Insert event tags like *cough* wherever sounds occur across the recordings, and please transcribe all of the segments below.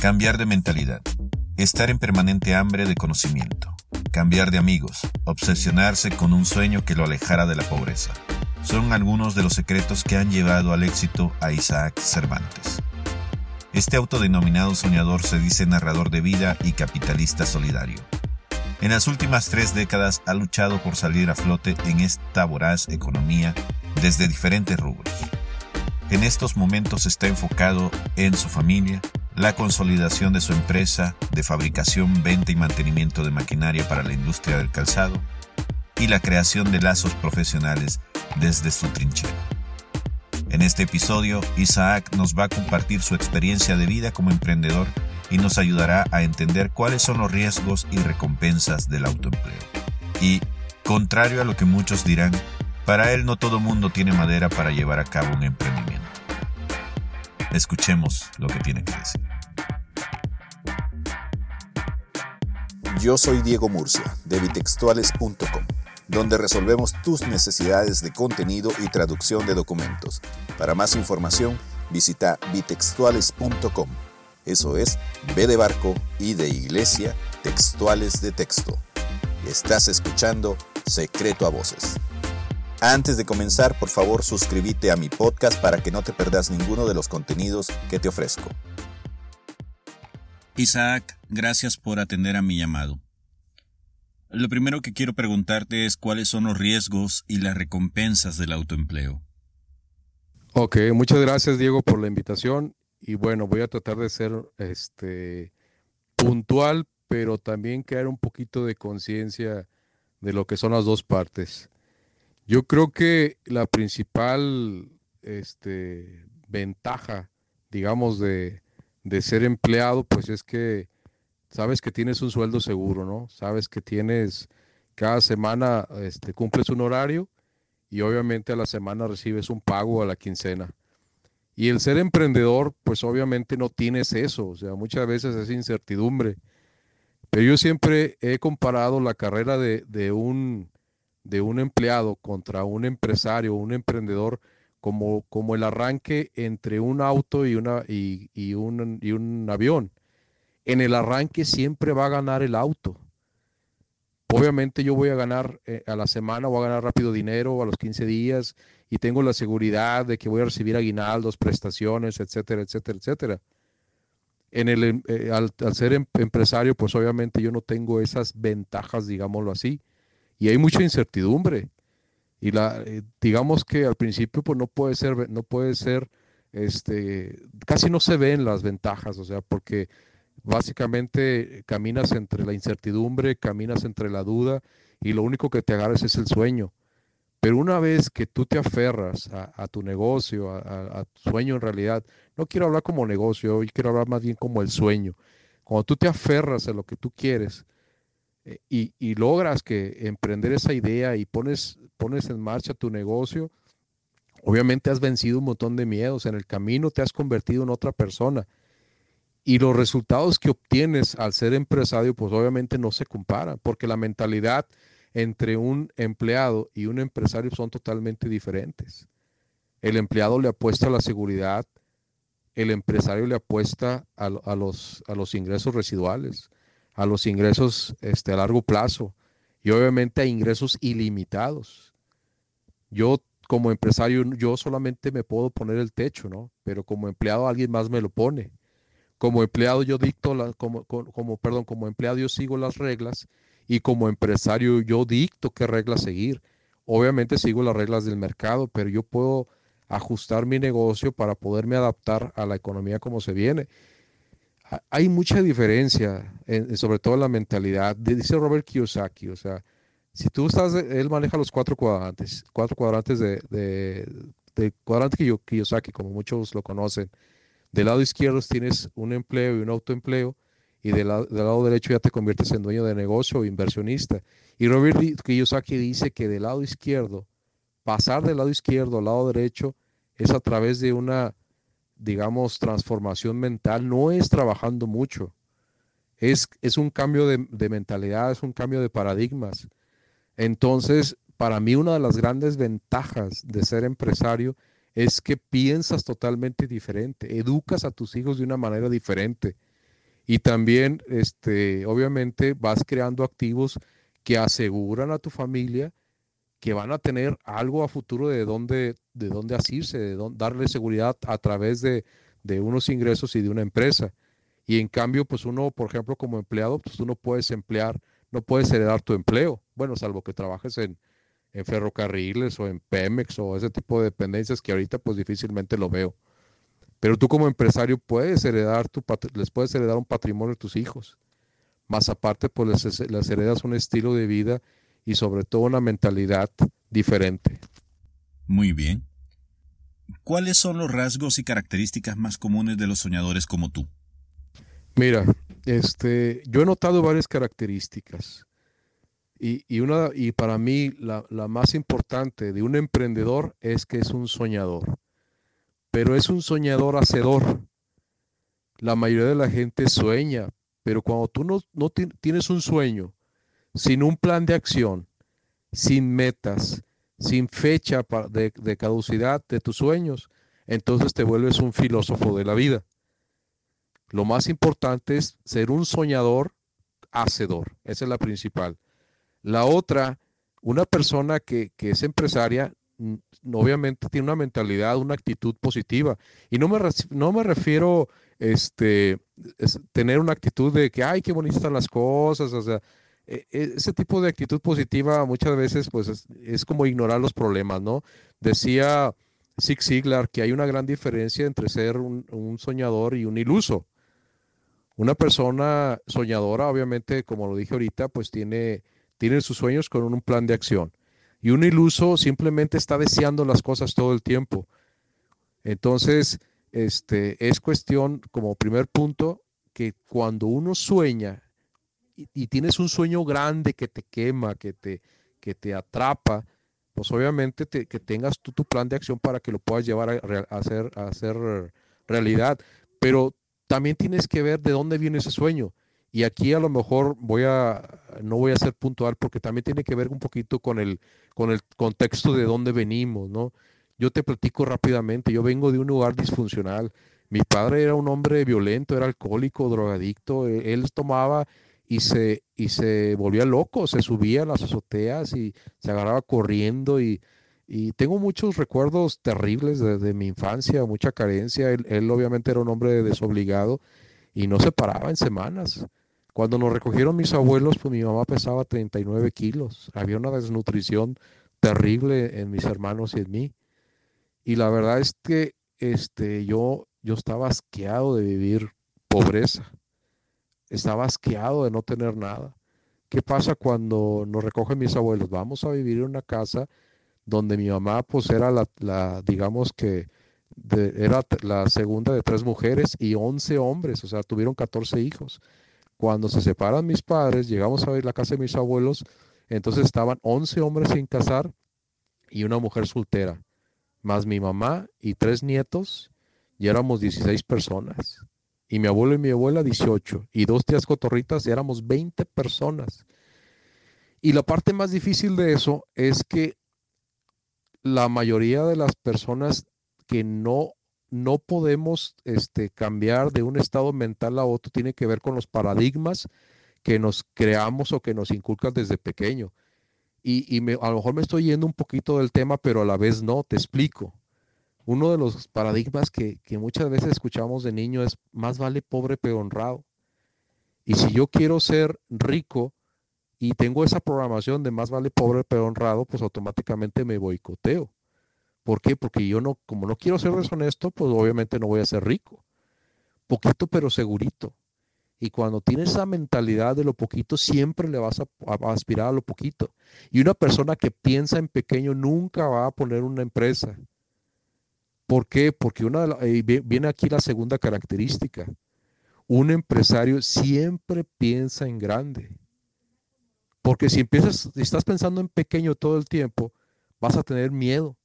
Cambiar de mentalidad. Estar en permanente hambre de conocimiento. Cambiar de amigos. Obsesionarse con un sueño que lo alejara de la pobreza. Son algunos de los secretos que han llevado al éxito a Isaac Cervantes. Este autodenominado soñador se dice narrador de vida y capitalista solidario. En las últimas tres décadas ha luchado por salir a flote en esta voraz economía desde diferentes rubros. En estos momentos está enfocado en su familia, la consolidación de su empresa de fabricación, venta y mantenimiento de maquinaria para la industria del calzado y la creación de lazos profesionales desde su trinchera. En este episodio, Isaac nos va a compartir su experiencia de vida como emprendedor y nos ayudará a entender cuáles son los riesgos y recompensas del autoempleo. Y, contrario a lo que muchos dirán, para él no todo mundo tiene madera para llevar a cabo un emprendimiento. Escuchemos lo que tiene que decir. Yo soy Diego Murcia, de bitextuales.com donde resolvemos tus necesidades de contenido y traducción de documentos. Para más información, visita bitextuales.com. Eso es B de barco y de iglesia, textuales de texto. Estás escuchando Secreto a Voces. Antes de comenzar, por favor, suscríbete a mi podcast para que no te perdas ninguno de los contenidos que te ofrezco. Isaac, gracias por atender a mi llamado. Lo primero que quiero preguntarte es cuáles son los riesgos y las recompensas del autoempleo. Ok, muchas gracias Diego por la invitación y bueno, voy a tratar de ser este puntual, pero también crear un poquito de conciencia de lo que son las dos partes. Yo creo que la principal este, ventaja, digamos, de, de ser empleado, pues es que sabes que tienes un sueldo seguro, ¿no? Sabes que tienes, cada semana este, cumples un horario y obviamente a la semana recibes un pago a la quincena. Y el ser emprendedor, pues obviamente no tienes eso, o sea, muchas veces es incertidumbre. Pero yo siempre he comparado la carrera de, de un, de un empleado contra un empresario, un emprendedor, como, como el arranque entre un auto y, una, y, y, un, y un avión en el arranque siempre va a ganar el auto. Obviamente yo voy a ganar eh, a la semana, voy a ganar rápido dinero a los 15 días y tengo la seguridad de que voy a recibir aguinaldos, prestaciones, etcétera, etcétera, etcétera. En el, eh, al, ser em, empresario, pues obviamente yo no tengo esas ventajas, digámoslo así, y hay mucha incertidumbre. Y eh, digamos que al principio, pues no puede ser, no puede ser, este, casi no se ven las ventajas, o sea, porque Básicamente caminas entre la incertidumbre, caminas entre la duda y lo único que te agarras es el sueño. Pero una vez que tú te aferras a, tu negocio, a, tu sueño en realidad, no quiero hablar como negocio, hoy quiero hablar más bien como el sueño. Cuando tú te aferras a lo que tú quieres y, y, logras que emprender esa idea y pones, pones en marcha tu negocio, obviamente has vencido un montón de miedos. En el camino te has convertido en otra persona y los resultados que obtienes al ser empresario, pues obviamente no se comparan, porque la mentalidad entre un empleado y un empresario son totalmente diferentes. El empleado le apuesta a la seguridad, el empresario le apuesta a, los, a los ingresos residuales, a los ingresos este, a largo plazo y obviamente a ingresos ilimitados. Yo como empresario, yo solamente me puedo poner el techo, ¿no? Pero como empleado alguien más me lo pone. Como empleado yo dicto, la, como, como, perdón, como empleado yo sigo las reglas y como empresario yo dicto qué reglas seguir. Obviamente sigo las reglas del mercado, pero yo puedo ajustar mi negocio para poderme adaptar a la economía como se viene. Hay mucha diferencia, sobre todo en la mentalidad. Dice Robert Kiyosaki, o sea, si tú estás, él maneja los cuatro cuadrantes, cuatro cuadrantes de, de, cuadrante Kiyosaki, como muchos lo conocen. Del lado izquierdo tienes un empleo y un autoempleo y del del lado derecho ya te conviertes en dueño de negocio o inversionista. Y Robert Kiyosaki dice que del lado izquierdo, pasar del lado izquierdo al lado derecho es a través de una, digamos, transformación mental, no es trabajando mucho. Es, es un cambio de, de mentalidad, es un cambio de paradigmas. Entonces, para mí una de las grandes ventajas de ser empresario es que piensas totalmente diferente, educas a tus hijos de una manera diferente. Y también, este, obviamente, vas creando activos que aseguran a tu familia que van a tener algo a futuro de dónde, de dónde asirse, de darle seguridad a través de, unos ingresos y de una empresa. Y en cambio, pues uno, por ejemplo, como empleado, pues tú no puedes emplear, no puedes heredar tu empleo. Bueno, salvo que trabajes en, en ferrocarriles o en Pemex o ese tipo de dependencias que ahorita pues difícilmente lo veo. Pero tú como empresario puedes heredar tu, les puedes heredar un patrimonio a tus hijos. Más aparte, pues les, les heredas un estilo de vida y sobre todo una mentalidad diferente. Muy bien. ¿Cuáles son los rasgos y características más comunes de los soñadores como tú? Mira, este, yo he notado varias características. Y, una, y para mí la, la, más importante de un emprendedor es que es un soñador. Pero es un soñador hacedor. La mayoría de la gente sueña, pero cuando tú no, no tienes un sueño, sin un plan de acción, sin metas, sin fecha de, caducidad de tus sueños, entonces te vuelves un filósofo de la vida. Lo más importante es ser un soñador hacedor. Esa es la principal. La otra, una persona que, es empresaria, obviamente tiene una mentalidad, una actitud positiva. Y no me, no me refiero este, tener una actitud de que, ay, qué bonitas están las cosas. O sea, ese tipo de actitud positiva muchas veces pues es, como ignorar los problemas, ¿no? Decía Zig Ziglar que hay una gran diferencia entre ser un, un soñador y un iluso. Una persona soñadora, obviamente, como lo dije ahorita, pues tiene tiene sus sueños con un plan de acción. Y un iluso simplemente está deseando las cosas todo el tiempo. Entonces, este, es cuestión, como primer punto, que cuando uno sueña y, tienes un sueño grande que te quema, que te, que te atrapa, pues obviamente que tengas tú tu plan de acción para que lo puedas llevar a, hacer, a hacer realidad. Pero también tienes que ver de dónde viene ese sueño. Y aquí a lo mejor voy a, no voy a ser puntual porque también tiene que ver un poquito con el, con el contexto de dónde venimos, ¿no? Yo te platico rápidamente, yo vengo de un lugar disfuncional. Mi padre era un hombre violento, era alcohólico, drogadicto, e, él tomaba y se, y se volvía loco, se subía a las azoteas y se agarraba corriendo y, y tengo muchos recuerdos terribles de, mi infancia, mucha carencia. Él, él, obviamente era un hombre desobligado y no se paraba en semanas. Cuando nos recogieron mis abuelos, pues mi mamá pesaba 39 kilos. Había una desnutrición terrible en mis hermanos y en mí. Y la verdad es que este, yo, yo estaba asqueado de vivir pobreza. Estaba asqueado de no tener nada. ¿Qué pasa cuando nos recogen mis abuelos? Vamos a vivir en una casa donde mi mamá pues era la, la digamos que era la segunda de tres mujeres y 11 hombres, o sea, tuvieron 14 hijos. Cuando se separan mis padres, llegamos a ver la casa de mis abuelos, entonces estaban 11 hombres sin casar y una mujer soltera, más mi mamá y tres nietos, y éramos 16 personas. Y mi abuelo y mi abuela 18, y dos tías cotorritas, y éramos 20 personas. Y la parte más difícil de eso es que la mayoría de las personas que no no podemos este, cambiar de un estado mental a otro, tiene que ver con los paradigmas que nos creamos o que nos inculcan desde pequeño. Y, a lo mejor me estoy yendo un poquito del tema, pero a la vez no, te explico. Uno de los paradigmas que, que muchas veces escuchamos de niño es más vale pobre pero honrado. Y si yo quiero ser rico y tengo esa programación de más vale pobre pero honrado, pues automáticamente me boicoteo. ¿Por qué? Porque yo no, como no quiero ser deshonesto, pues obviamente no voy a ser rico. Poquito pero segurito. Y cuando tienes esa mentalidad de lo poquito, siempre le vas a, aspirar a lo poquito. Y una persona que piensa en pequeño nunca va a poner una empresa. ¿Por qué? Porque una viene aquí la segunda característica. Un empresario siempre piensa en grande. Porque si empiezas, si estás pensando en pequeño todo el tiempo, vas a tener miedo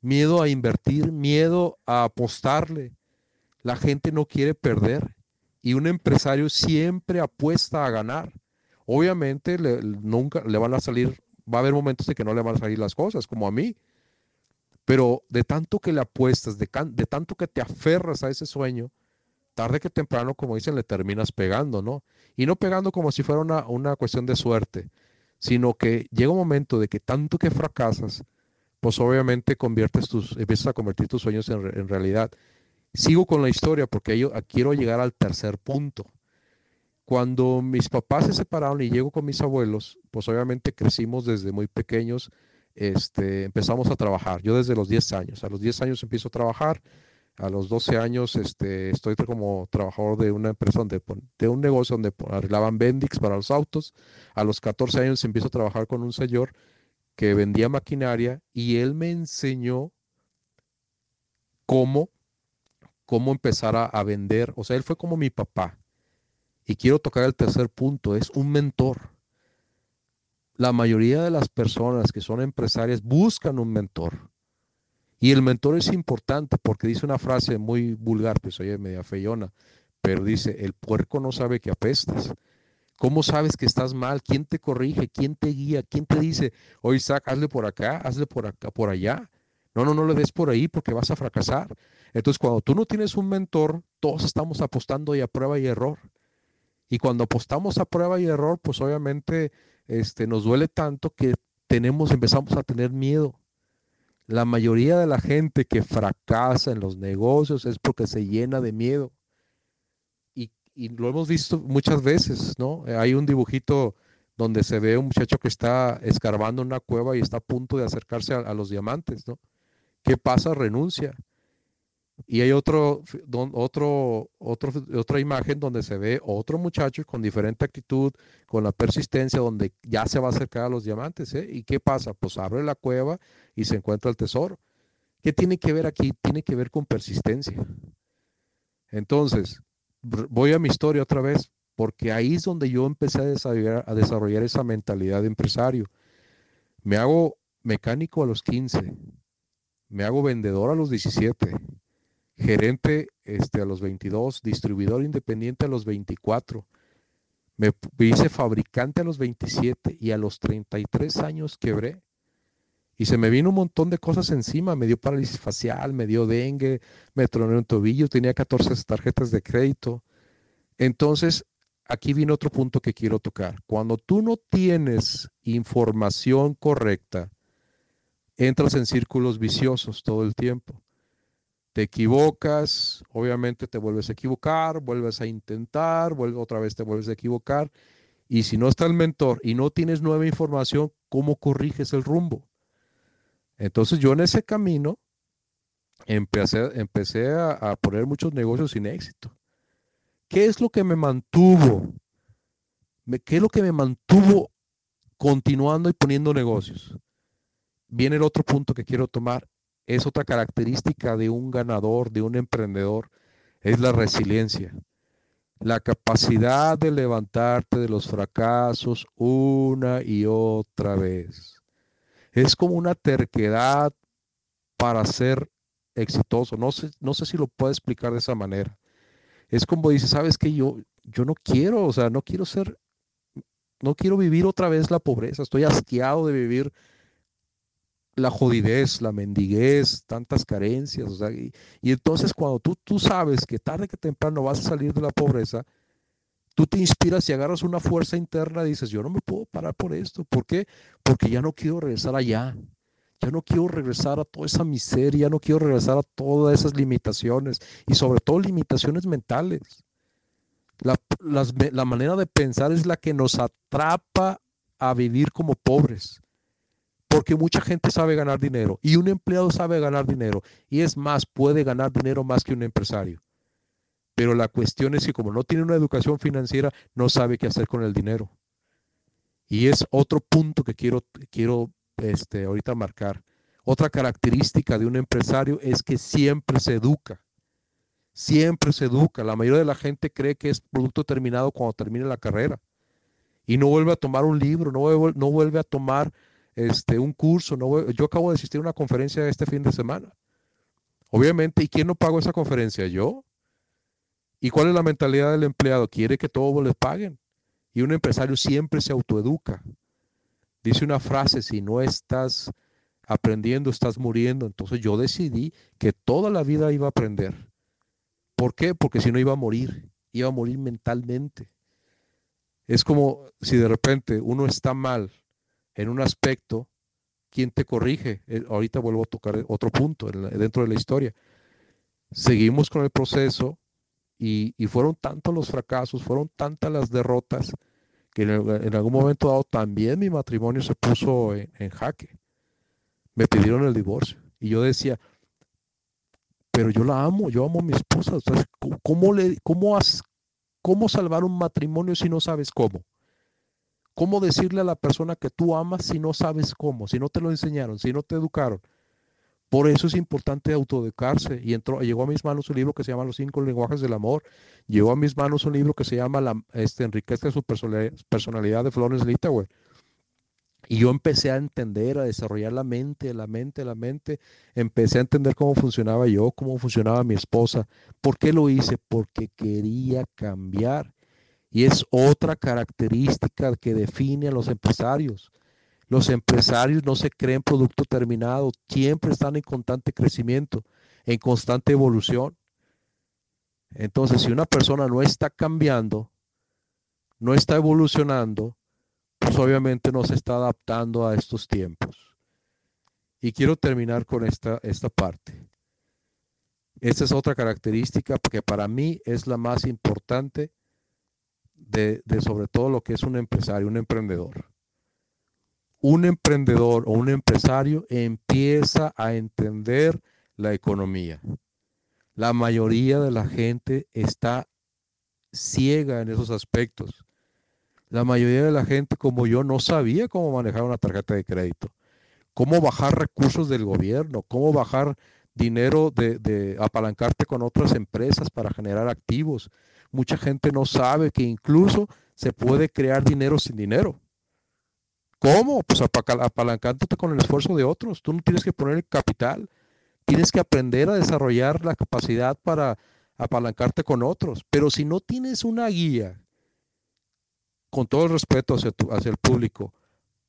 miedo a invertir, miedo a apostarle. La gente no quiere perder y un empresario siempre apuesta a ganar. Obviamente nunca le van a salir, va a haber momentos de que no le van a salir las cosas, como a mí. Pero de tanto que le apuestas, de, tanto que te aferras a ese sueño, tarde que temprano, como dicen, le terminas pegando, ¿no? Y no pegando como si fuera una, cuestión de suerte, sino que llega un momento de que tanto que fracasas, pues obviamente conviertes tus, empiezas a convertir tus sueños en, realidad. Sigo con la historia porque yo quiero llegar al tercer punto. Cuando mis papás se separaron y llego con mis abuelos, pues obviamente crecimos desde muy pequeños, este, empezamos a trabajar. Yo desde los 10 años, a los 10 años empiezo a trabajar, a los 12 años este, estoy como trabajador de una empresa, donde, de un negocio donde arreglaban Bendix para los autos. A los 14 años empiezo a trabajar con un señor que vendía maquinaria y él me enseñó cómo, cómo empezar a, a vender. O sea, él fue como mi papá. Y quiero tocar el tercer punto, es un mentor. La mayoría de las personas que son empresarias buscan un mentor. Y el mentor es importante porque dice una frase muy vulgar, pues oye, media feyona, pero dice, el puerco no sabe que apestas. ¿Cómo sabes que estás mal? ¿Quién te corrige? ¿Quién te guía? ¿Quién te dice, oye Isaac, hazle por acá, hazle por acá, por allá? No, no, no le des por ahí porque vas a fracasar. Entonces, cuando tú no tienes un mentor, todos estamos apostando y a prueba y error. Y cuando apostamos a prueba y error, pues obviamente este, nos duele tanto que tenemos, empezamos a tener miedo. La mayoría de la gente que fracasa en los negocios es porque se llena de miedo y lo hemos visto muchas veces, ¿no? Hay un dibujito donde se ve un muchacho que está escarbando una cueva y está a punto de acercarse a, los diamantes, ¿no? ¿Qué pasa? Renuncia. Y hay otro, otro, otro, otra imagen donde se ve otro muchacho con diferente actitud, con la persistencia, donde ya se va a acercar a los diamantes. ¿eh? ¿Y qué pasa? Pues abre la cueva y se encuentra el tesoro. ¿Qué tiene que ver aquí? Tiene que ver con persistencia. Entonces, voy a mi historia otra vez, porque ahí es donde yo empecé a desarrollar, a desarrollar esa mentalidad de empresario. Me hago mecánico a los 15, me hago vendedor a los 17, gerente este, a los 22, distribuidor independiente a los 24, me hice fabricante a los 27 y a los 33 años quebré. Y se me vino un montón de cosas encima, me dio parálisis facial, me dio dengue, me troné un tobillo, tenía 14 tarjetas de crédito. Entonces, aquí viene otro punto que quiero tocar. Cuando tú no tienes información correcta, entras en círculos viciosos todo el tiempo. Te equivocas, obviamente te vuelves a equivocar, vuelves a intentar, vuelve, otra vez te vuelves a equivocar. Y si no está el mentor y no tienes nueva información, ¿cómo corriges el rumbo? Entonces yo en ese camino empecé, empecé a, poner muchos negocios sin éxito. ¿Qué es lo que me mantuvo? ¿Qué es lo que me mantuvo continuando y poniendo negocios? Viene el otro punto que quiero tomar. Es otra característica de un ganador, de un emprendedor, es la resiliencia. La capacidad de levantarte de los fracasos una y otra vez. Es como una terquedad para ser exitoso. No sé, no sé si lo puedo explicar de esa manera. Es como dice, sabes que yo, yo no quiero, o sea, no quiero ser, no quiero vivir otra vez la pobreza. Estoy asqueado de vivir la jodidez, la mendiguez, tantas carencias. O sea, y, entonces cuando tú, tú sabes que tarde que temprano vas a salir de la pobreza, tú te inspiras y agarras una fuerza interna y dices, yo no me puedo parar por esto. ¿Por qué? Porque ya no quiero regresar allá. Ya no quiero regresar a toda esa miseria, ya no quiero regresar a todas esas limitaciones y sobre todo limitaciones mentales. La, la manera de pensar es la que nos atrapa a vivir como pobres. Porque mucha gente sabe ganar dinero y un empleado sabe ganar dinero. Y es más, puede ganar dinero más que un empresario. Pero la cuestión es que como no tiene una educación financiera, no sabe qué hacer con el dinero. Y es otro punto que quiero, quiero este, ahorita marcar. Otra característica de un empresario es que siempre se educa. Siempre se educa. La mayoría de la gente cree que es producto terminado cuando termine la carrera. Y no vuelve a tomar un libro, no vuelve, no vuelve a tomar este, un curso. No yo acabo de asistir a una conferencia este fin de semana. Obviamente, ¿y quién no pagó esa conferencia? Yo. ¿Y cuál es la mentalidad del empleado? Quiere que todos les paguen. Y un empresario siempre se autoeduca. Dice una frase, si no estás aprendiendo, estás muriendo. Entonces yo decidí que toda la vida iba a aprender. ¿Por qué? Porque si no iba a morir, iba a morir mentalmente. Es como si de repente uno está mal en un aspecto, ¿quién te corrige? Eh, ahorita vuelvo a tocar otro punto dentro de la historia. Seguimos con el proceso y, fueron tantos los fracasos, fueron tantas las derrotas, que en, algún momento dado también mi matrimonio se puso en, jaque. Me pidieron el divorcio. Y yo decía, pero yo la amo, yo amo a mi esposa. ¿cómo, le, cómo, ¿Cómo salvar un matrimonio si no sabes cómo? ¿Cómo decirle a la persona que tú amas si no sabes cómo, si no te lo enseñaron, si no te educaron? Por eso es importante autoeducarse. Y entró, llegó a mis manos un libro que se llama Los cinco lenguajes del amor. Llegó a mis manos un libro que se llama la, este, Enriquece su personalidad de Flores Litauer. Y yo empecé a entender, a desarrollar la mente, la mente, la mente. Empecé a entender cómo funcionaba yo, cómo funcionaba mi esposa. ¿Por qué lo hice? Porque quería cambiar. Y es otra característica que define a los empresarios. Los empresarios no se creen producto terminado, siempre están en constante crecimiento, en constante evolución. Entonces, si una persona no está cambiando, no está evolucionando, pues obviamente no se está adaptando a estos tiempos. Y quiero terminar con esta, esta parte. Esta es otra característica que para mí es la más importante de, sobre todo lo que es un empresario, un emprendedor un emprendedor o un empresario empieza a entender la economía. La mayoría de la gente está ciega en esos aspectos. La mayoría de la gente como yo no sabía cómo manejar una tarjeta de crédito, cómo bajar recursos del gobierno, cómo bajar dinero de apalancarte con otras empresas para generar activos. Mucha gente no sabe que incluso se puede crear dinero sin dinero. ¿Cómo? Pues apalancándote con el esfuerzo de otros. Tú no tienes que poner el capital. Tienes que aprender a desarrollar la capacidad para apalancarte con otros. Pero si no tienes una guía, con todo el respeto hacia, hacia el público,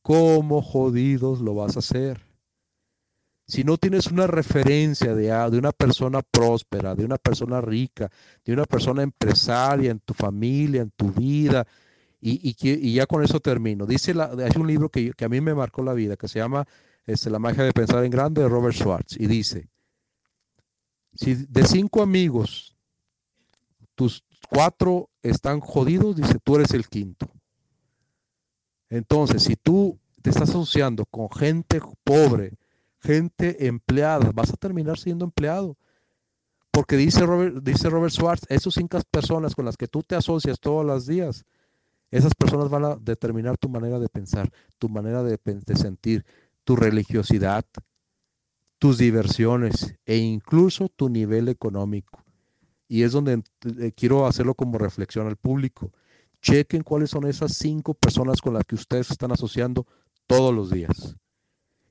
¿cómo jodidos lo vas a hacer? Si no tienes una referencia de, de una persona próspera, de una persona rica, de una persona empresaria en tu familia, en tu vida, y, ya con eso termino. Dice la, hay un libro que, a mí me marcó la vida, que se llama este, La magia de pensar en grande de Robert Schwartz. Y dice, si de cinco amigos, tus cuatro están jodidos, dice, tú eres el quinto. Entonces, si tú te estás asociando con gente pobre, gente empleada, vas a terminar siendo empleado. Porque dice Robert, dice Robert Schwartz, esos cinco personas con las que tú te asocias todos los días, esas personas van a determinar tu manera de pensar, tu manera de, sentir, tu religiosidad, tus diversiones e incluso tu nivel económico. Y es donde eh, quiero hacerlo como reflexión al público. Chequen cuáles son esas cinco personas con las que ustedes están asociando todos los días.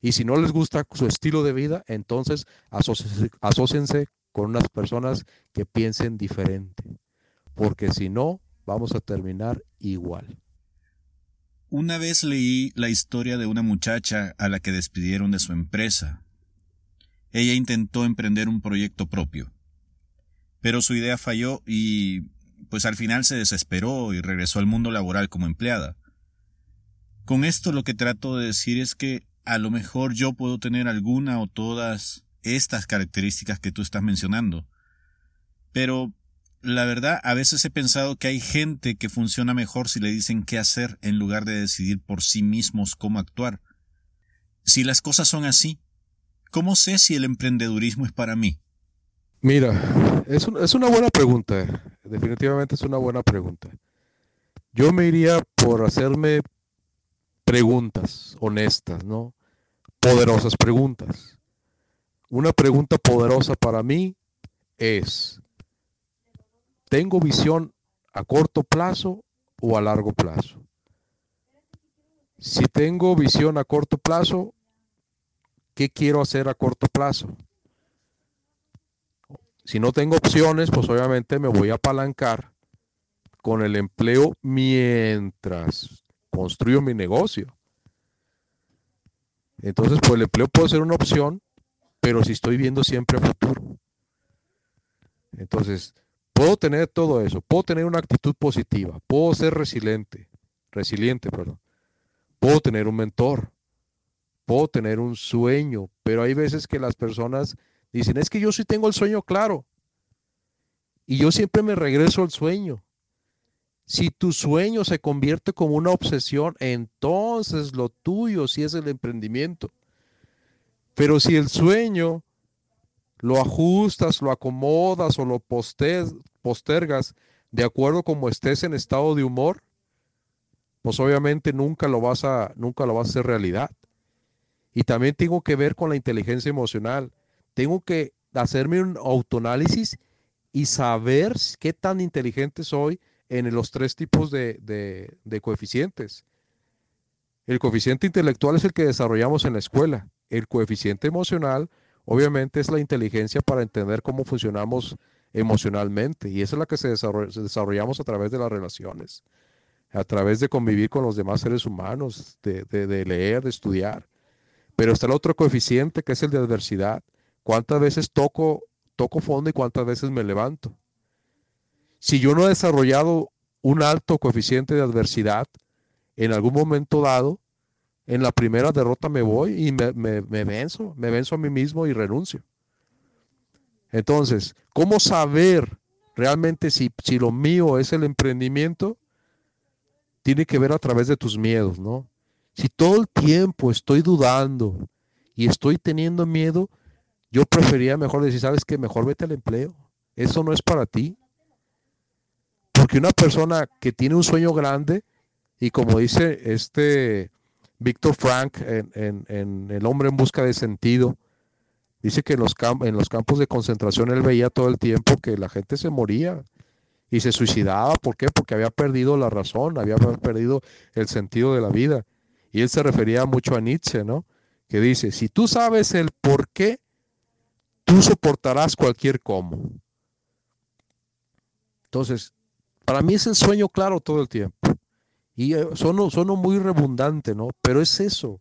Y si no les gusta su estilo de vida, entonces asóciense con unas personas que piensen diferente. Porque si no, vamos a terminar igual. Una vez leí la historia de una muchacha a la que despidieron de su empresa. Ella intentó emprender un proyecto propio, pero su idea falló y pues al final se desesperó y regresó al mundo laboral como empleada. Con esto lo que trato de decir es que a lo mejor yo puedo tener alguna o todas estas características que tú estás mencionando, pero la verdad, a veces he pensado que hay gente que funciona mejor si le dicen qué hacer en lugar de decidir por sí mismos cómo actuar. Si las cosas son así, ¿cómo sé si el emprendedurismo es para mí? Mira, es, una buena pregunta. Definitivamente es una buena pregunta. Yo me iría por hacerme preguntas honestas, ¿no? Poderosas preguntas. Una pregunta poderosa para mí es, ¿Tengo visión a corto plazo o a largo plazo? Si tengo visión a corto plazo, ¿qué quiero hacer a corto plazo? Si no tengo opciones, pues obviamente me voy a apalancar con el empleo mientras construyo mi negocio. Entonces, pues el empleo puede ser una opción, pero si estoy viendo siempre a futuro. Entonces, Puedo tener todo eso, puedo tener una actitud positiva, puedo ser resiliente, resiliente, perdón. Puedo tener un mentor, puedo tener un sueño, pero hay veces que las personas dicen, es que yo sí tengo el sueño claro. Y yo siempre me regreso al sueño. Si tu sueño se convierte como una obsesión, entonces lo tuyo sí es el emprendimiento. Pero si el sueño lo ajustas, lo acomodas o lo postergas de acuerdo como estés en estado de humor, pues obviamente nunca lo vas a nunca lo vas a hacer realidad. Y también tengo que ver con la inteligencia emocional. Tengo que hacerme un autoanálisis y saber qué tan inteligente soy en los tres tipos de, coeficientes. El coeficiente intelectual es el que desarrollamos en la escuela. El coeficiente emocional, obviamente, es la inteligencia para entender cómo funcionamos emocionalmente. Y esa es la que se desarrollamos a través de las relaciones, a través de convivir con los demás seres humanos, de, leer, de estudiar. Pero está el otro coeficiente que es el de adversidad. ¿Cuántas veces toco, toco fondo y cuántas veces me levanto? Si yo no he desarrollado un alto coeficiente de adversidad, en algún momento dado, en la primera derrota me voy y me, me, venzo, me venzo a mí mismo y renuncio. Entonces, ¿cómo saber realmente si, si lo mío es el emprendimiento? Tiene que ver a través de tus miedos, ¿no? Si todo el tiempo estoy dudando y estoy teniendo miedo, yo prefería mejor decir, ¿sabes qué? Mejor vete al empleo. Eso no es para ti. Porque una persona que tiene un sueño grande, y como dice este Víctor Frank en, El hombre en busca de sentido, dice que en los, en los campos de concentración él veía todo el tiempo que la gente se moría y se suicidaba. ¿Por qué? Porque había perdido la razón, había perdido el sentido de la vida. Y él se refería mucho a Nietzsche, ¿no? Que dice, si tú sabes el por qué, tú soportarás cualquier cómo. Entonces, para mí es el sueño claro todo el tiempo. Y eh, sono, muy redundante, ¿no? Pero es eso.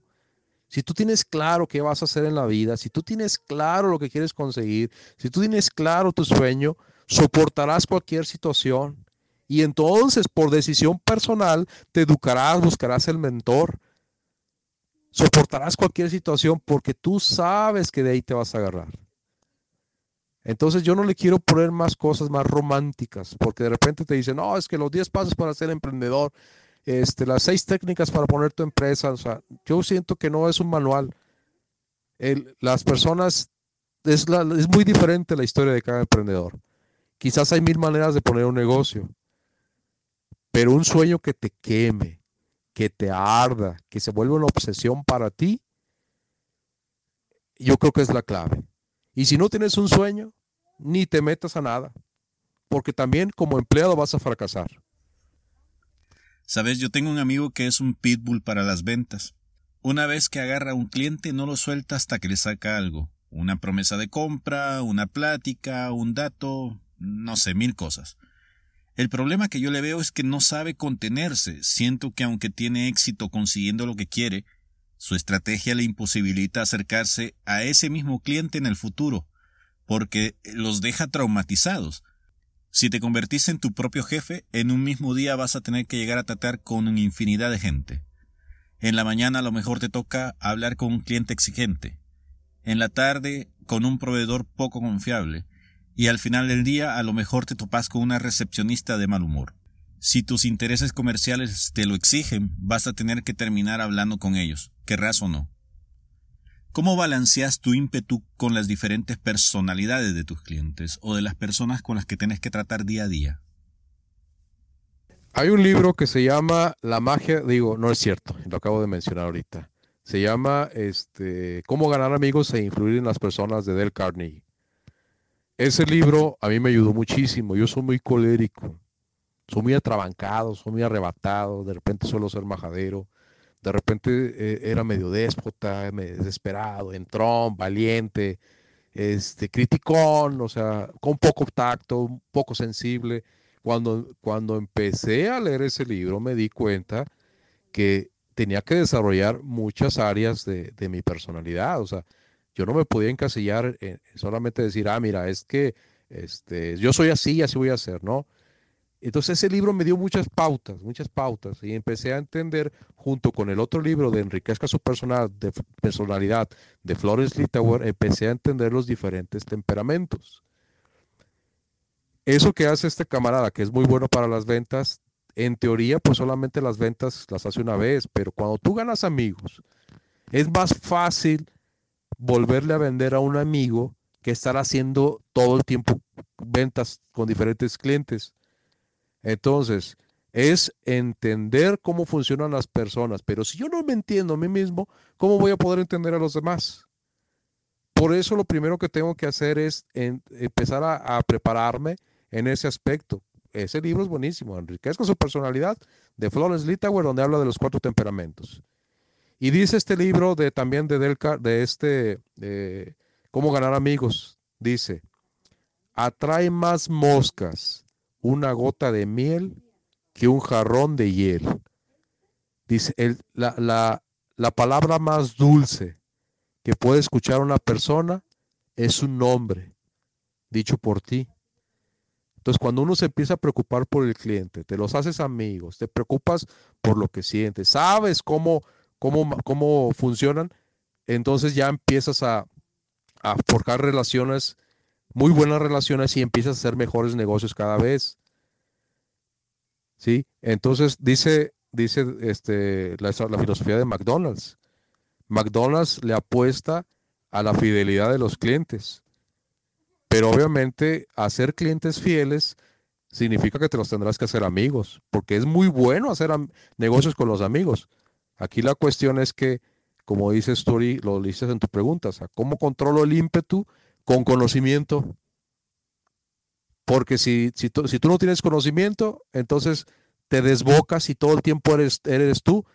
Si tú tienes claro qué vas a hacer en la vida, si tú tienes claro lo que quieres conseguir, si tú tienes claro tu sueño, soportarás cualquier situación. Y entonces, por decisión personal, te educarás, buscarás el mentor, soportarás cualquier situación porque tú sabes que de ahí te vas a agarrar. Entonces yo no le quiero poner más cosas más románticas, porque de repente te dicen, no, es que los 10 pasos para ser emprendedor, este, las 6 técnicas para poner tu empresa, o sea, yo siento que no es un manual. las personas, es, es muy diferente la historia de cada emprendedor. Quizás hay mil maneras de poner un negocio, pero un sueño que te queme, que te arda, que se vuelva una obsesión para ti, yo creo que es la clave. Y si no tienes un sueño, ni te metas a nada, porque también como empleado vas a fracasar. Sabes, yo tengo un amigo que es un pitbull para las ventas. Una vez que agarra a un cliente no lo suelta hasta que le saca algo. Una promesa de compra, una plática, un dato, no sé, mil cosas. El problema que yo le veo es que no sabe contenerse. Siento que aunque tiene éxito consiguiendo lo que quiere, su estrategia le imposibilita acercarse a ese mismo cliente en el futuro porque los deja traumatizados. Si te convertís en tu propio jefe, en un mismo día vas a tener que llegar a tratar con una infinidad de gente. En la mañana a lo mejor te toca hablar con un cliente exigente. En la tarde con un proveedor poco confiable. Y al final del día a lo mejor te topas con una recepcionista de mal humor. Si tus intereses comerciales te lo exigen, vas a tener que terminar hablando con ellos, querrás o no. ¿Cómo balanceas tu ímpetu con las diferentes personalidades de tus clientes o de las personas con las que tienes que tratar día a día? Hay un libro que se llama La magia, digo, no es cierto, lo acabo de mencionar ahorita. Se llama este, Cómo ganar amigos e influir en las personas de Del Carnegie. Ese libro a mí me ayudó muchísimo. Yo soy muy colérico, soy muy atrabancado, soy muy arrebatado, de repente suelo ser majadero de repente eh, era medio déspota, desesperado, entrón, valiente, este, criticón, o sea, con poco tacto, poco sensible. Cuando, cuando empecé a leer ese libro me di cuenta que tenía que desarrollar muchas áreas de, mi personalidad, o sea, yo no me podía encasillar en solamente decir, ah, mira, es que este, yo soy así y así voy a ser, ¿no? Entonces ese libro me dio muchas pautas, muchas pautas, y empecé a entender, junto con el otro libro de Enriquezca su personalidad de Flores Litauer, empecé a entender los diferentes temperamentos. Eso que hace este camarada, que es muy bueno para las ventas, en teoría, pues solamente las ventas las hace una vez, pero cuando tú ganas amigos, es más fácil volverle a vender a un amigo que estar haciendo todo el tiempo ventas con diferentes clientes. Entonces, es entender cómo funcionan las personas, pero si yo no me entiendo a mí mismo, ¿cómo voy a poder entender a los demás? Por eso lo primero que tengo que hacer es empezar a, prepararme en ese aspecto. Ese libro es buenísimo, Enriquezca su personalidad, de Florence Litauer, donde habla de los cuatro temperamentos. Y dice este libro de también de Delca, de este, cómo ganar amigos, dice, atrae más moscas una gota de miel que un jarrón de hiel. Dice, la, la, la palabra más dulce que puede escuchar una persona es un nombre dicho por ti. Entonces, cuando uno se empieza a preocupar por el cliente, te los haces amigos, te preocupas por lo que sientes, sabes cómo cómo, funcionan, entonces ya empiezas a, forjar relaciones, muy buenas relaciones y empiezas a hacer mejores negocios cada vez. ¿Sí? Entonces dice, dice este, la, la filosofía de McDonald's. McDonald's le apuesta a la fidelidad de los clientes. Pero obviamente hacer clientes fieles significa que te los tendrás que hacer amigos, porque es muy bueno hacer negocios con los amigos. Aquí la cuestión es que, como dices tú, lo dices en tu pregunta, ¿cómo controlo el ímpetu con conocimiento? Porque si, si, tú, no tienes conocimiento, entonces te desbocas y todo el tiempo eres, eres tú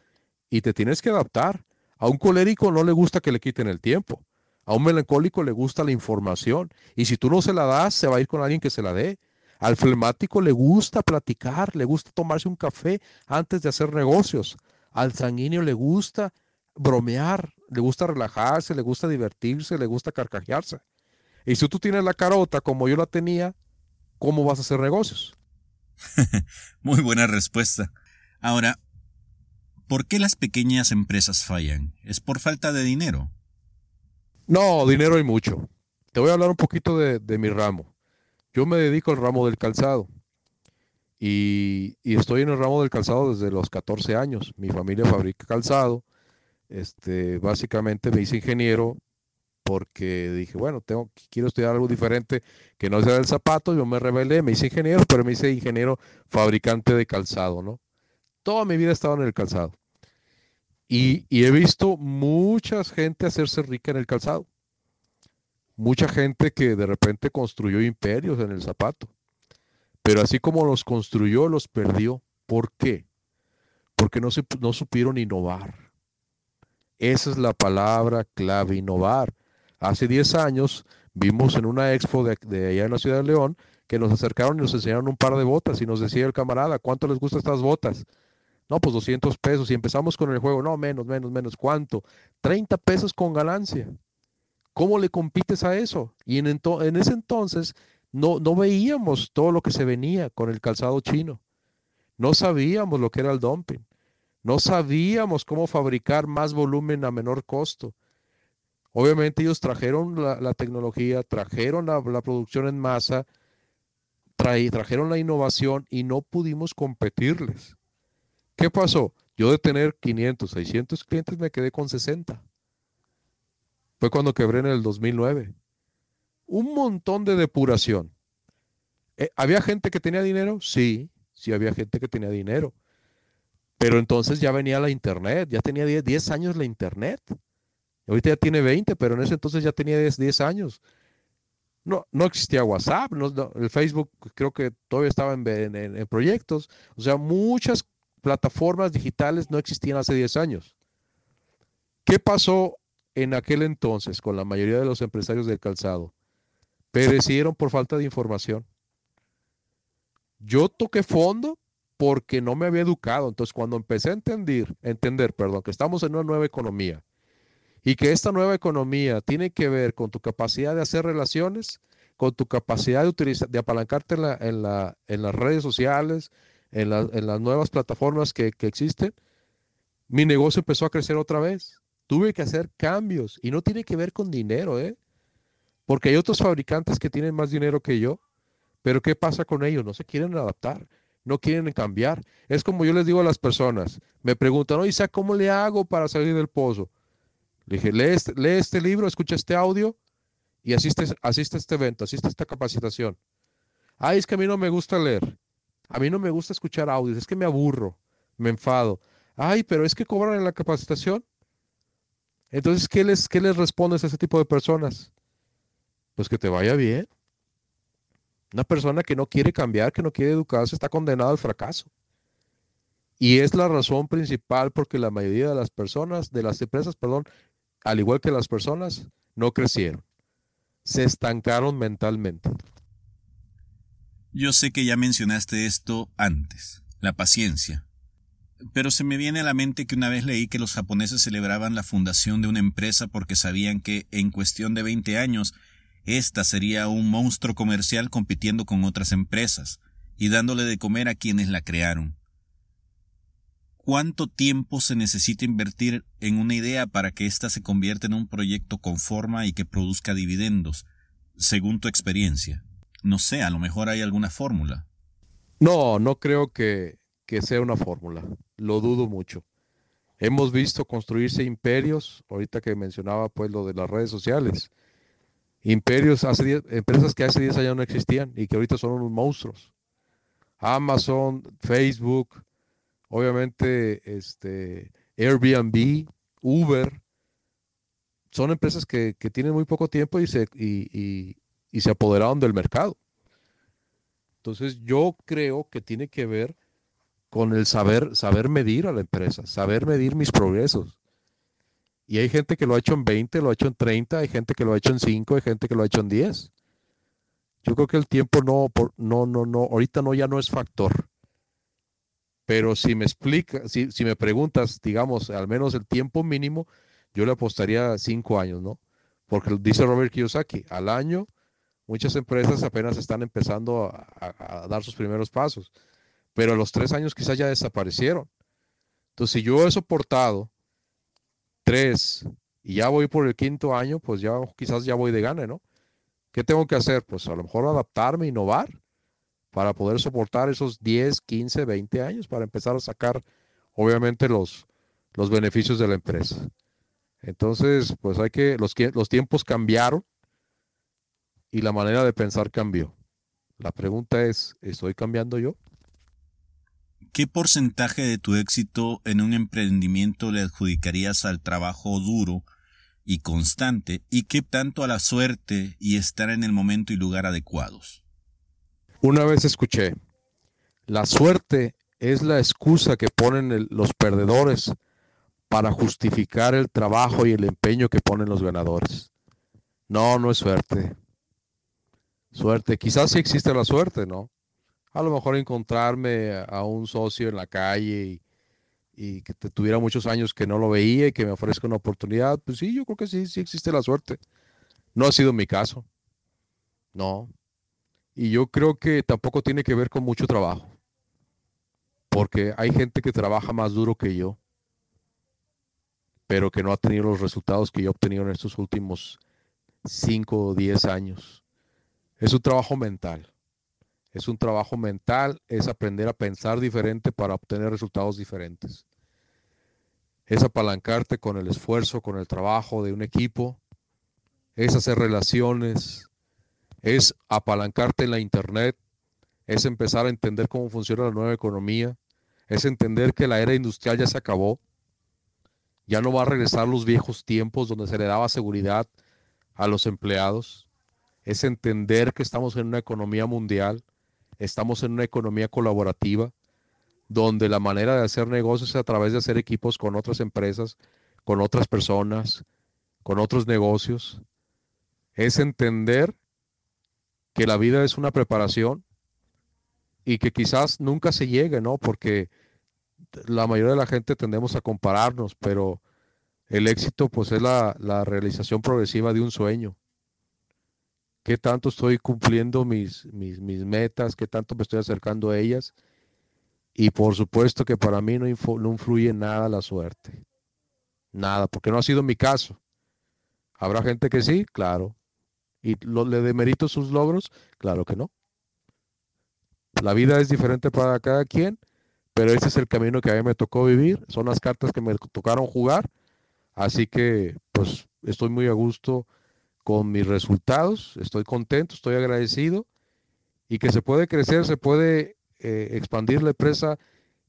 y te tienes que adaptar. A un colérico no le gusta que le quiten el tiempo. A un melancólico le gusta la información. Y si tú no se la das, se va a ir con alguien que se la dé. Al flemático le gusta platicar, le gusta tomarse un café antes de hacer negocios. Al sanguíneo le gusta bromear, le gusta relajarse, le gusta divertirse, le gusta carcajearse. Y si tú tienes la carota como yo la tenía, ¿cómo vas a hacer negocios? *laughs* Muy buena respuesta. Ahora, ¿por qué las pequeñas empresas fallan? ¿Es por falta de dinero? No, dinero hay mucho. Te voy a hablar un poquito de, de mi ramo. Yo me dedico al ramo del calzado. Y, estoy en el ramo del calzado desde los 14 años. Mi familia fabrica calzado. Este, básicamente me hice ingeniero porque dije, bueno, tengo, quiero estudiar algo diferente que no sea del zapato. Yo me rebelé, me hice ingeniero, pero me hice ingeniero fabricante de calzado, ¿no? Toda mi vida he estado en el calzado. Y, y he visto mucha gente hacerse rica en el calzado. Mucha gente que de repente construyó imperios en el zapato pero así como los construyó, los perdió. ¿Por qué? Porque no, se, no supieron innovar. Esa es la palabra clave, innovar. Hace 10 años vimos en una expo de, allá en la ciudad de León que nos acercaron y nos enseñaron un par de botas y nos decía el camarada, ¿cuánto les gustan estas botas? No, pues 200 pesos y empezamos con el juego, no, menos, menos, menos, ¿cuánto? 30 pesos con ganancia. ¿Cómo le compites a eso? Y en, en ese entonces no, no veíamos todo lo que se venía con el calzado chino. No sabíamos lo que era el dumping. No sabíamos cómo fabricar más volumen a menor costo. Obviamente ellos trajeron la, tecnología, trajeron la, producción en masa, trajeron la innovación y no pudimos competirles. ¿Qué pasó? Yo de tener 500, 600 clientes me quedé con 60. Fue cuando quebré en el 2009 un montón de depuración. Eh, ¿Había gente que tenía dinero? Sí, sí había gente que tenía dinero. Pero entonces ya venía la Internet, ya tenía 10, años la Internet. Ahorita ya tiene 20, pero en ese entonces ya tenía 10, años. No, no existía WhatsApp, el Facebook creo que todavía estaba en, en, proyectos. O sea, muchas plataformas digitales no existían hace 10 años. ¿Qué pasó en aquel entonces con la mayoría de los empresarios del calzado? perecieron por falta de información. Yo toqué fondo porque no me había educado. Entonces, cuando empecé a entender, entender, perdón, que estamos en una nueva economía y que esta nueva economía tiene que ver con tu capacidad de hacer relaciones, con tu capacidad de, utilizar, de apalancarte en, la, en, la, en las redes sociales, en, las nuevas plataformas que, que existen, mi negocio empezó a crecer otra vez. Tuve que hacer cambios y no tiene que ver con dinero, ¿eh? Porque hay otros fabricantes que tienen más dinero que yo, pero ¿qué pasa con ellos? No se quieren adaptar, no quieren cambiar. Es como yo les digo a las personas, me preguntan, oye, ¿cómo le hago para salir del pozo? Le dije, lee este, lee este libro, escucha este audio y asiste, asiste a este evento, asiste a esta capacitación. Ay, es que a mí no me gusta leer. A mí no me gusta escuchar audios, es que me aburro, me enfado. Ay, pero es que cobran en la capacitación. Entonces, ¿qué les, qué les respondes a ese tipo de personas? Pues que te vaya bien. Una persona que no quiere cambiar, que no quiere educarse, está condenada al fracaso. Y es la razón principal porque la mayoría de las personas, de las empresas, perdón, al igual que las personas, no crecieron. Se estancaron mentalmente. Yo sé que ya mencionaste esto antes, la paciencia. Pero se me viene a la mente que una vez leí que los japoneses celebraban la fundación de una empresa porque sabían que en cuestión de 20 años esta sería un monstruo comercial compitiendo con otras empresas y dándole de comer a quienes la crearon. ¿Cuánto tiempo se necesita invertir en una idea para que ésta se convierta en un proyecto con forma y que produzca dividendos, según tu experiencia? No sé, a lo mejor hay alguna fórmula. No, no creo que, que sea una fórmula. Lo dudo mucho. Hemos visto construirse imperios, ahorita que mencionaba pues lo de las redes sociales imperios, hace empresas que hace 10 años no existían y que ahorita son unos monstruos. Amazon, Facebook, obviamente este, Airbnb, Uber, son empresas que, tienen muy poco tiempo y se, y, y se apoderaron del mercado. Entonces yo creo que tiene que ver con el saber, saber medir a la empresa, saber medir mis progresos. Y hay gente que lo ha hecho en 20, lo ha hecho en 30, hay gente que lo ha hecho en 5, hay gente que lo ha hecho en 10. Yo creo que el tiempo no, no, no, no, ahorita no, ya no es factor. Pero si me explica, si, me preguntas, digamos, al menos el tiempo mínimo, yo le apostaría 5 años, ¿no? Porque dice Robert Kiyosaki, al año muchas empresas apenas están empezando a, a, dar sus primeros pasos, pero a los tres años quizás ya desaparecieron. Entonces, si yo he soportado tres y ya voy por el quinto año, pues ya quizás ya voy de gana, ¿no? ¿Qué tengo que hacer? Pues a lo mejor adaptarme, innovar para poder soportar esos 10, 15, 20 años para empezar a sacar, obviamente, los, los beneficios de la empresa. Entonces, pues hay que, los, los tiempos cambiaron y la manera de pensar cambió. La pregunta es, ¿estoy cambiando yo? ¿Qué porcentaje de tu éxito en un emprendimiento le adjudicarías al trabajo duro y constante y qué tanto a la suerte y estar en el momento y lugar adecuados? Una vez escuché, la suerte es la excusa que ponen los perdedores para justificar el trabajo y el empeño que ponen los ganadores. No, no es suerte. Suerte, quizás sí existe la suerte, ¿no? a lo mejor encontrarme a un socio en la calle y, que te tuviera muchos años que no lo veía y que me ofrezca una oportunidad, pues sí, yo creo que sí, sí existe la suerte. No ha sido mi caso. No. Y yo creo que tampoco tiene que ver con mucho trabajo. Porque hay gente que trabaja más duro que yo, pero que no ha tenido los resultados que yo he obtenido en estos últimos 5 o 10 años. Es un trabajo mental es un trabajo mental, es aprender a pensar diferente para obtener resultados diferentes. Es apalancarte con el esfuerzo, con el trabajo de un equipo, es hacer relaciones, es apalancarte en la internet, es empezar a entender cómo funciona la nueva economía, es entender que la era industrial ya se acabó, ya no va a regresar los viejos tiempos donde se le daba seguridad a los empleados, es entender que estamos en una economía mundial, Estamos en una economía colaborativa donde la manera de hacer negocios es a través de hacer equipos con otras empresas, con otras personas, con otros negocios. Es entender que la vida es una preparación y que quizás nunca se llegue, ¿no? Porque la mayoría de la gente tendemos a compararnos, pero el éxito pues es la, la realización progresiva de un sueño. qué tanto estoy cumpliendo mis, mis, mis metas, qué tanto me estoy acercando a ellas. Y por supuesto que para mí no, no influye nada la suerte. Nada, porque no ha sido mi caso. ¿Habrá gente que sí? Claro. ¿Y le demerito sus logros? Claro que no. La vida es diferente para cada quien, pero ese es el camino que a mí me tocó vivir. Son las cartas que me tocaron jugar. Así que, pues, estoy muy a gusto con mis resultados. Estoy contento, estoy agradecido. Y que se puede crecer, se puede eh, expandir la empresa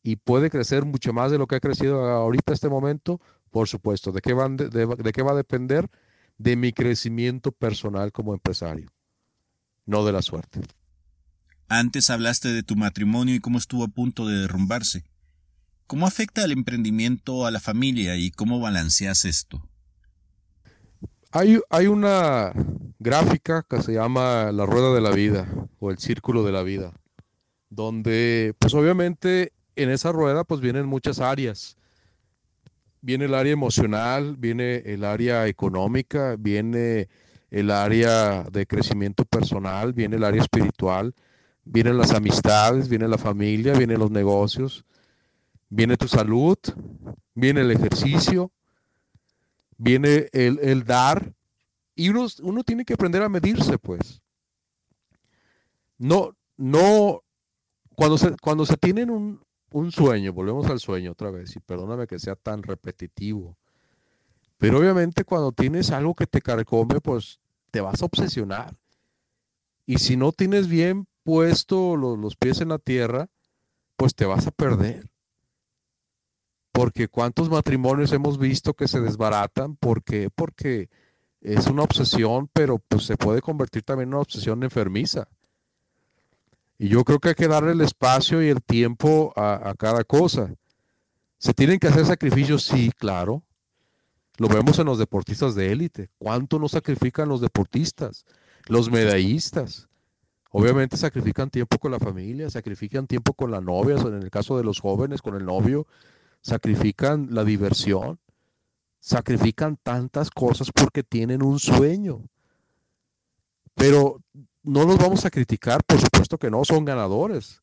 y puede crecer mucho más de lo que ha crecido ahorita este momento, por supuesto. ¿De qué, de, qué va a depender? De mi crecimiento personal como empresario, no de la suerte. Antes hablaste de tu matrimonio y cómo estuvo a punto de derrumbarse. ¿Cómo afecta el emprendimiento a la familia y cómo balanceas esto? Hay, hay, una gráfica que se llama la rueda de la vida o el círculo de la vida donde pues obviamente en esa rueda pues vienen muchas áreas. Viene el área emocional, viene el área económica, viene el área de crecimiento personal, viene el área espiritual, vienen las amistades, viene la familia, vienen los negocios, viene tu salud, viene el ejercicio, viene el, dar. Y uno, uno tiene que aprender a medirse, pues. No, no, cuando se, cuando se tienen un, un sueño, volvemos al sueño otra vez, y perdóname que sea tan repetitivo, pero obviamente cuando tienes algo que te carcome, pues te vas a obsesionar. Y si no tienes bien puesto los, los pies en la tierra, pues te vas a perder. Porque cuántos matrimonios hemos visto que se desbaratan, ¿por qué? Porque es una obsesión, pero pues se puede convertir también en una obsesión enfermiza. Y yo creo que hay que darle el espacio y el tiempo a, cada cosa. ¿Se tienen que hacer sacrificios? Sí, claro. Lo vemos en los deportistas de élite. ¿Cuánto no sacrifican los deportistas? Los medallistas. Obviamente sacrifican tiempo con la familia, sacrifican tiempo con la novia, en el caso de los jóvenes, con el novio, sacrifican la diversión, sacrifican tantas cosas porque tienen un sueño. Pero no los vamos a criticar, por supuesto que no, son ganadores.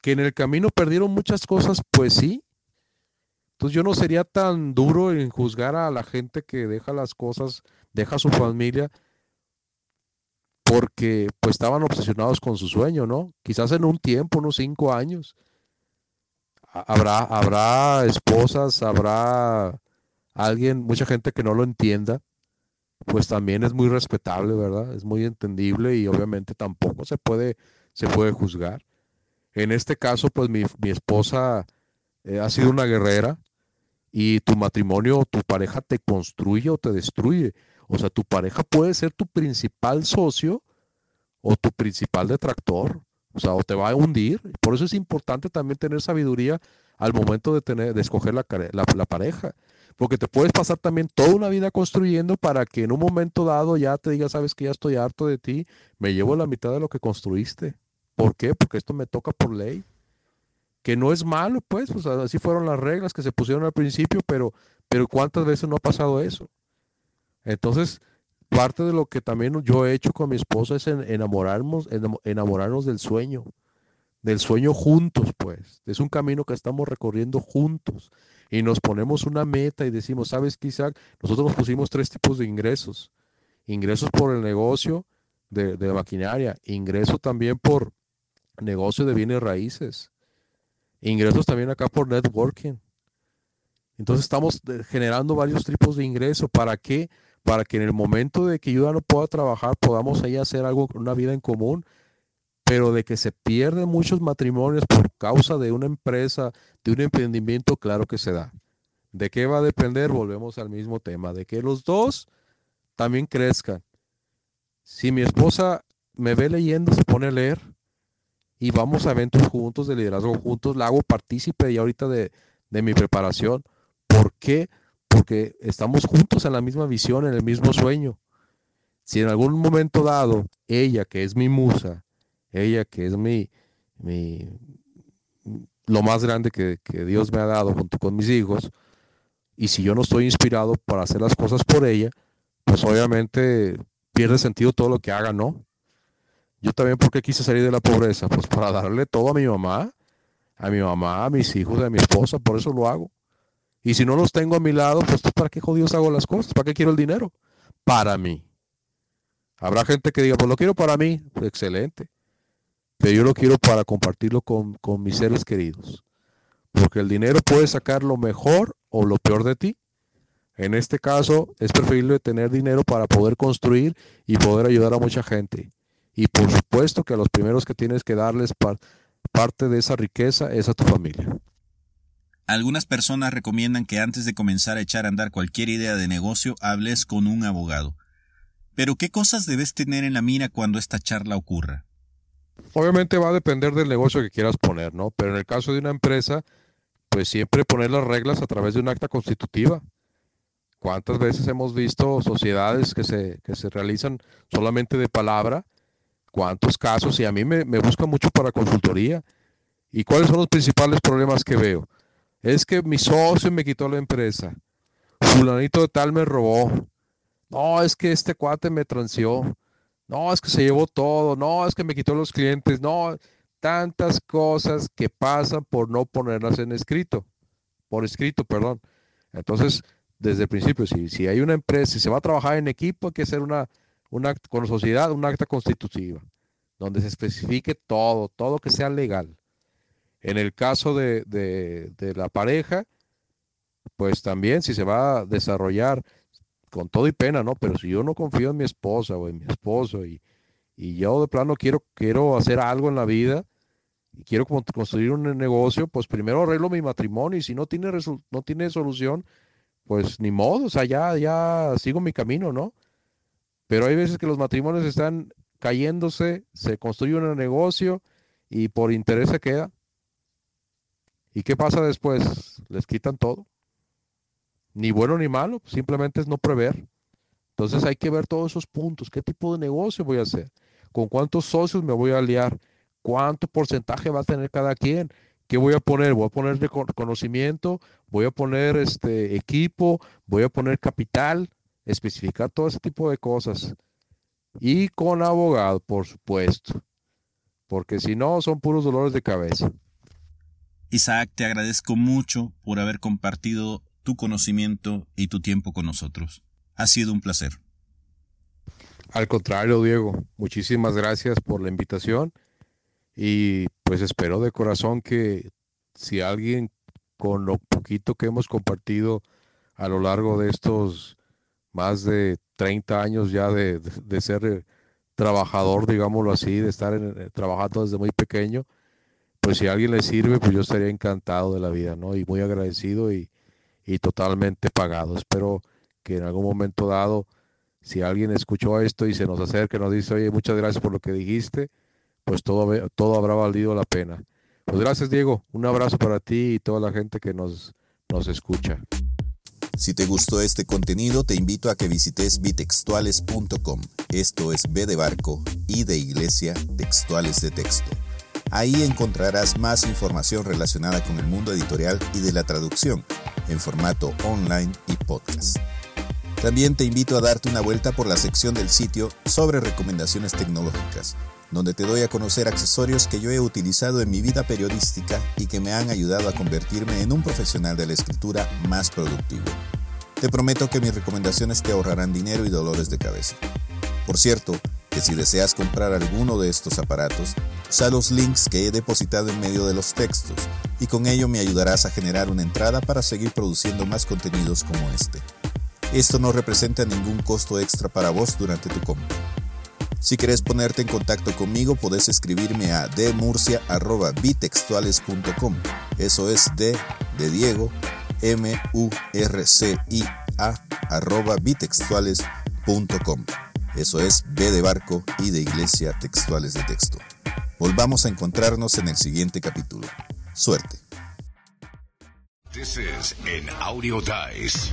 Que en el camino perdieron muchas cosas, pues sí. Entonces yo no sería tan duro en juzgar a la gente que deja las cosas, deja su familia, porque pues estaban obsesionados con su sueño, ¿no? Quizás en un tiempo, unos cinco años. Habrá, habrá esposas, habrá alguien, mucha gente que no lo entienda, pues también es muy respetable, ¿verdad? Es muy entendible y obviamente tampoco se puede, se puede juzgar. En este caso, pues mi, esposa eh, ha sido una guerrera y tu matrimonio, tu pareja te construye o te destruye. O sea, tu pareja puede ser tu principal socio o tu principal detractor. O sea, o te va a hundir. Por eso es importante también tener sabiduría al momento de, tener, de escoger la, la pareja. Porque te puedes pasar también toda una vida construyendo para que en un momento dado ya te diga, sabes que ya estoy harto de ti, me llevo la mitad de lo que construiste. ¿Por qué? Porque esto me toca por ley. Que no es malo, pues, pues así fueron las reglas que se pusieron al principio, pero, pero ¿cuántas veces no ha pasado eso? Entonces, parte de lo que también yo he hecho con mi esposa es enamorarnos, enamorarnos del sueño, del sueño juntos, pues. Es un camino que estamos recorriendo juntos y nos ponemos una meta y decimos, ¿sabes qué, Isaac? Nosotros nos pusimos tres tipos de ingresos. Ingresos por el negocio de, maquinaria, ingreso también por negocio de bienes raíces, ingresos también acá por networking. Entonces estamos generando varios tipos de ingresos. ¿Para qué? Para que en el momento de que yo ya no pueda trabajar, podamos ahí hacer algo, una vida en común, pero de que se pierden muchos matrimonios por causa de una empresa, de un emprendimiento, claro que se da. ¿De qué va a depender? Volvemos al mismo tema, de que los dos también crezcan. Si mi esposa me ve leyendo, se pone a leer y vamos a eventos juntos, de liderazgo juntos, la hago partícipe y ahorita de, de mi preparación. ¿Por qué? Porque estamos juntos en la misma visión, en el mismo sueño. Si en algún momento dado, ella, que es mi musa, ella que es mi, mi lo más grande que, Dios me ha dado junto con mis hijos, y si yo no estoy inspirado para hacer las cosas por ella, pues obviamente pierde sentido todo lo que haga, ¿no? Yo también, ¿por qué quise salir de la pobreza? Pues para darle todo a mi mamá, a mi mamá, a mis hijos, a mi esposa, por eso lo hago. Y si no los tengo a mi lado, pues ¿para qué jodidos hago las cosas? ¿Para qué quiero el dinero? Para mí. Habrá gente que diga, pues lo quiero para mí, pues, excelente. Pero yo lo quiero para compartirlo con, con mis seres queridos. Porque el dinero puede sacar lo mejor o lo peor de ti. En este caso, es preferible tener dinero para poder construir y poder ayudar a mucha gente. Y por supuesto que a los primeros que tienes que darles parte de esa riqueza es a tu familia. Algunas personas recomiendan que antes de comenzar a echar a andar cualquier idea de negocio hables con un abogado. Pero ¿qué cosas debes tener en la mira cuando esta charla ocurra? Obviamente va a depender del negocio que quieras poner, ¿no? Pero en el caso de una empresa, pues siempre poner las reglas a través de un acta constitutiva. ¿Cuántas veces hemos visto sociedades que se, que se realizan solamente de palabra cuántos casos y a mí me, me buscan mucho para consultoría. ¿Y cuáles son los principales problemas que veo? Es que mi socio me quitó la empresa. Fulanito de tal me robó. No, es que este cuate me transió. No, es que se llevó todo. No, es que me quitó los clientes. No, tantas cosas que pasan por no ponerlas en escrito. Por escrito, perdón. Entonces, desde el principio, si, si hay una empresa, si se va a trabajar en equipo, hay que hacer una, un acto, con sociedad, un acta constitutiva, donde se especifique todo, todo que sea legal. En el caso de, de, la pareja, pues también si se va a desarrollar con todo y pena, ¿no? Pero si yo no confío en mi esposa o en mi esposo y, y yo de plano quiero, quiero hacer algo en la vida y quiero construir un negocio, pues primero arreglo mi matrimonio y si no tiene, no tiene solución, pues ni modo, o sea, ya, ya sigo mi camino, ¿no? Pero hay veces que los matrimonios están cayéndose, se construye un negocio y por interés se queda. ¿Y qué pasa después? Les quitan todo. Ni bueno ni malo, simplemente es no prever. Entonces hay que ver todos esos puntos. ¿Qué tipo de negocio voy a hacer? ¿Con cuántos socios me voy a aliar? ¿Cuánto porcentaje va a tener cada quien? ¿Qué voy a poner? Voy a poner de conocimiento, voy a poner este equipo, voy a poner capital, especificar todo ese tipo de cosas. Y con abogado, por supuesto, porque si no son puros dolores de cabeza. Isaac, te agradezco mucho por haber compartido tu conocimiento y tu tiempo con nosotros. Ha sido un placer. Al contrario, Diego, muchísimas gracias por la invitación y pues espero de corazón que si alguien con lo poquito que hemos compartido a lo largo de estos más de 30 años ya de, ser eh, trabajador, digámoslo así, de estar eh, trabajando desde muy pequeño, pues si alguien le sirve, pues yo estaría encantado de la vida, ¿no? Y muy agradecido y, totalmente pagado. Espero que en algún momento dado, si alguien escuchó esto y se nos acerca y nos dice, oye, muchas gracias por lo que dijiste, pues todo, todo habrá valido la pena. Pues gracias, Diego. Un abrazo para ti y toda la gente que nos, nos escucha. Si te gustó este contenido, te invito a que visites bitextuales.com. Esto es B de barco y de iglesia, textuales de texto. Ahí encontrarás más información relacionada con el mundo editorial y de la traducción, en formato online y podcast. También te invito a darte una vuelta por la sección del sitio sobre recomendaciones tecnológicas, donde te doy a conocer accesorios que yo he utilizado en mi vida periodística y que me han ayudado a convertirme en un profesional de la escritura más productivo. Te prometo que mis recomendaciones te ahorrarán dinero y dolores de cabeza. Por cierto, que si deseas comprar alguno de estos aparatos, usa los links que he depositado en medio de los textos y con ello me ayudarás a generar una entrada para seguir produciendo más contenidos como este. Esto no representa ningún costo extra para vos durante tu compra. Si quieres ponerte en contacto conmigo, puedes escribirme a dmurcia.bitextuales.com. Eso es D de Diego, M-U-R-C-I-A, arroba bitextuales.com. Eso es B de barco y de iglesia textuales de texto. Volvamos a encontrarnos en el siguiente capítulo. Suerte. This is an audio dice.